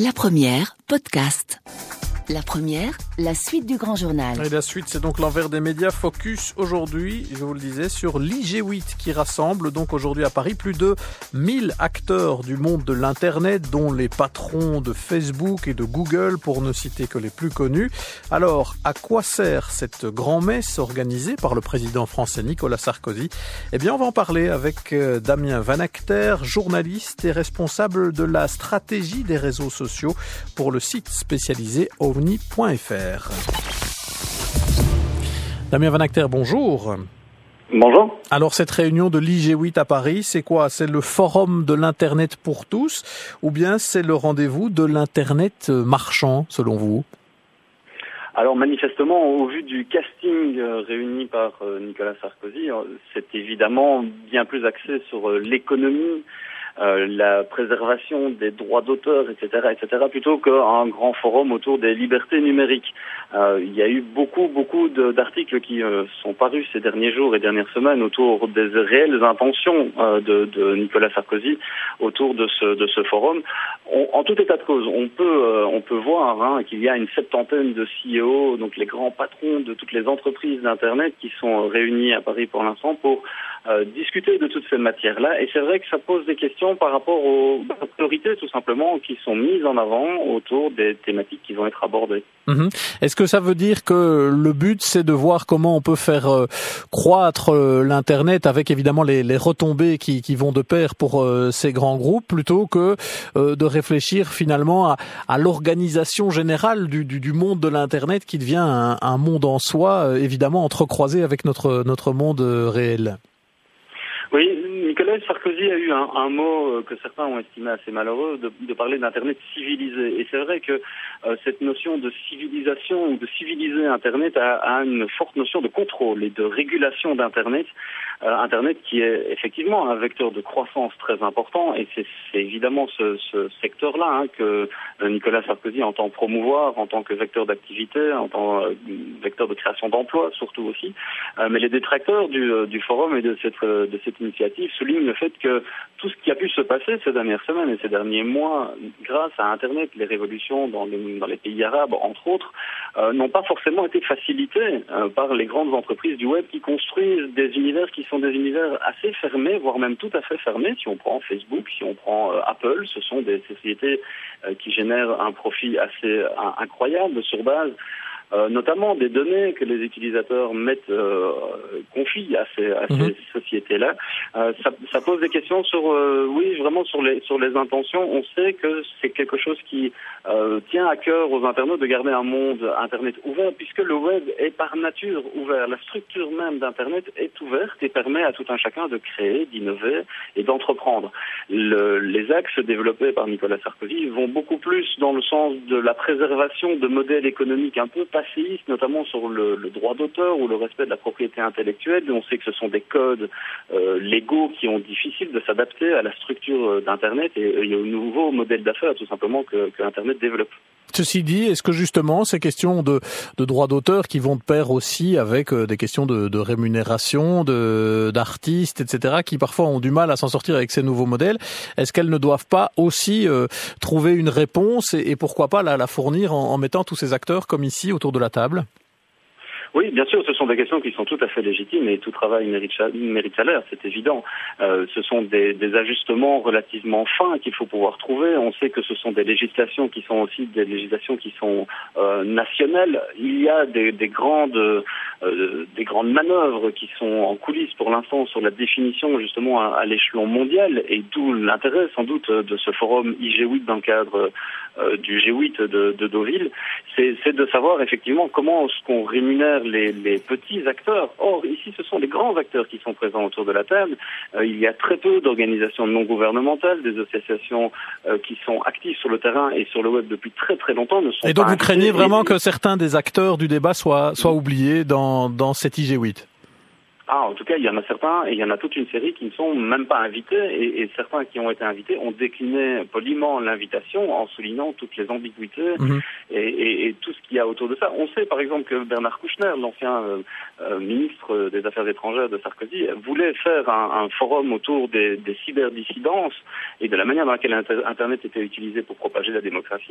La première, podcast. La première, la suite du grand journal. Et la suite, c'est donc l'envers des médias. Focus aujourd'hui, je vous le disais, sur l'IG8 qui rassemble donc aujourd'hui à Paris plus de 1000 acteurs du monde de l'Internet, dont les patrons de Facebook et de Google, pour ne citer que les plus connus. Alors, à quoi sert cette grand-messe organisée par le président français Nicolas Sarkozy? Eh bien, on va en parler avec euh, Damien Van Acter, journaliste et responsable de la stratégie des réseaux sociaux pour le site spécialisé ovni.fr. Damien Van Acter, bonjour. Bonjour. Alors cette réunion de l'IG8 à Paris, c'est quoi? C'est le forum de l'Internet pour tous? Ou bien c'est le rendez-vous de l'Internet marchand selon vous? Alors manifestement, au vu du casting euh, réuni par euh, Nicolas Sarkozy, euh, c'est évidemment bien plus axé sur l'économie, euh, la préservation des droits d'auteur, etc., etc., plutôt qu'un grand forum autour des libertés numériques. Euh, il y a eu beaucoup, beaucoup d'articles qui euh, sont parus ces derniers jours et dernières semaines autour des réelles intentions de, Nicolas Sarkozy autour de ce, de ce forum. en tout état de cause, on peut, on peut voir hein, qu'il y a une septantaine de CEO, donc les grands patrons de toutes les entreprises d'Internet qui sont réunis à Paris pour l'instant pour discuter de toutes ces matières-là. Et c'est vrai que ça pose des questions par rapport aux priorités tout simplement qui sont mises en avant autour des thématiques qui vont être abordées. Mhm. Est-ce que ça veut dire que le but c'est de voir comment on peut faire euh, croître euh, l'internet avec évidemment les, retombées qui, vont de pair pour euh, ces grands groupes plutôt que de réfléchir finalement à, l'organisation générale du, monde de l'internet qui devient un, un monde en soi évidemment entrecroisé avec notre notre monde réel? Nicolas Sarkozy a eu un, mot euh, que certains ont estimé assez malheureux, de, parler d'Internet civilisé. Et c'est vrai que euh, cette notion de civilisation ou de civiliser Internet a, une forte notion de contrôle et de régulation d'Internet. Euh, Internet qui est effectivement un vecteur de croissance très important et c'est évidemment ce, secteur-là hein, que Nicolas Sarkozy entend promouvoir en tant que vecteur d'activité, en tant que vecteur de création d'emplois surtout aussi. mais les détracteurs du, forum et de cette, de cette initiative souligne le fait que tout ce qui a pu se passer ces dernières semaines et ces derniers mois, grâce à Internet, les révolutions dans les, pays arabes, entre autres, euh, n'ont pas forcément été facilitées euh, par les grandes entreprises du web qui construisent des univers qui sont des univers assez fermés, voire même tout à fait fermés. Si on prend Facebook, si on prend euh, Apple, ce sont des sociétés qui génèrent un profit assez incroyable sur base euh, notamment des données que les utilisateurs mettent, euh, confient à ces, à mhm. ces sociétés-là. Euh, ça, ça, pose des questions sur, euh, oui, vraiment sur les sur les intentions. On sait que c'est quelque chose qui euh, tient à cœur aux internautes de garder un monde Internet ouvert, puisque le web est par nature ouvert. La structure même d'Internet est ouverte et permet à tout un chacun de créer, d'innover et d'entreprendre. Le, les axes développés par Nicolas Sarkozy vont beaucoup plus dans le sens de la préservation de modèles économiques un peu notamment sur le, droit d'auteur ou le respect de la propriété intellectuelle. On sait que ce sont des codes euh, légaux qui ont difficile de s'adapter à la structure euh, d'Internet et euh, il y a un nouveau modèle d'affaires tout simplement que, que Internet développe. Ceci dit, est-ce que justement ces questions de, de droit d'auteur qui vont de pair aussi avec euh, des questions de, de rémunération, d'artistes, etc., qui parfois ont du mal à s'en sortir avec ces nouveaux modèles, est-ce qu'elles ne doivent pas aussi trouver une réponse et, et pourquoi pas la, la fournir en, en mettant tous ces acteurs comme ici autour de la table oui, bien sûr, ce sont des questions qui sont tout à fait légitimes et tout travail mérite, salaire, c'est évident. Euh, ce sont des, ajustements relativement fins qu'il faut pouvoir trouver. On sait que ce sont des législations qui sont aussi des législations qui sont euh, nationales. Il y a des grandes, euh, des grandes manœuvres qui sont en coulisses pour l'instant sur la définition justement à, à l'échelon mondial et d'où l'intérêt sans doute de ce forum IG8 dans le cadre euh, du G8 de, de Deauville, c'est de savoir effectivement comment est-ce qu'on rémunère les, les, petits acteurs. Or, ici, ce sont les grands acteurs qui sont présents autour de la table. Euh, il y a très peu d'organisations non gouvernementales, des associations qui sont actives sur le terrain et sur le web depuis très très longtemps. Ne sont et donc, vous craignez vraiment que certains des acteurs du débat soient, soient oubliés dans, dans cet IG8 Ah, en tout cas, il y en a certains, et il y en a toute une série qui ne sont même pas invités, et, et certains qui ont été invités ont décliné poliment l'invitation en soulignant toutes les ambiguïtés Mhm. et, et- et tout ce qu'il y a autour de ça. On sait par exemple que Bernard Kouchner, l'ancien euh, euh, ministre des Affaires étrangères de Sarkozy, voulait faire un, un forum autour des, des cyberdissidence et de la manière dans laquelle Inter- Internet était utilisé pour propager la démocratie.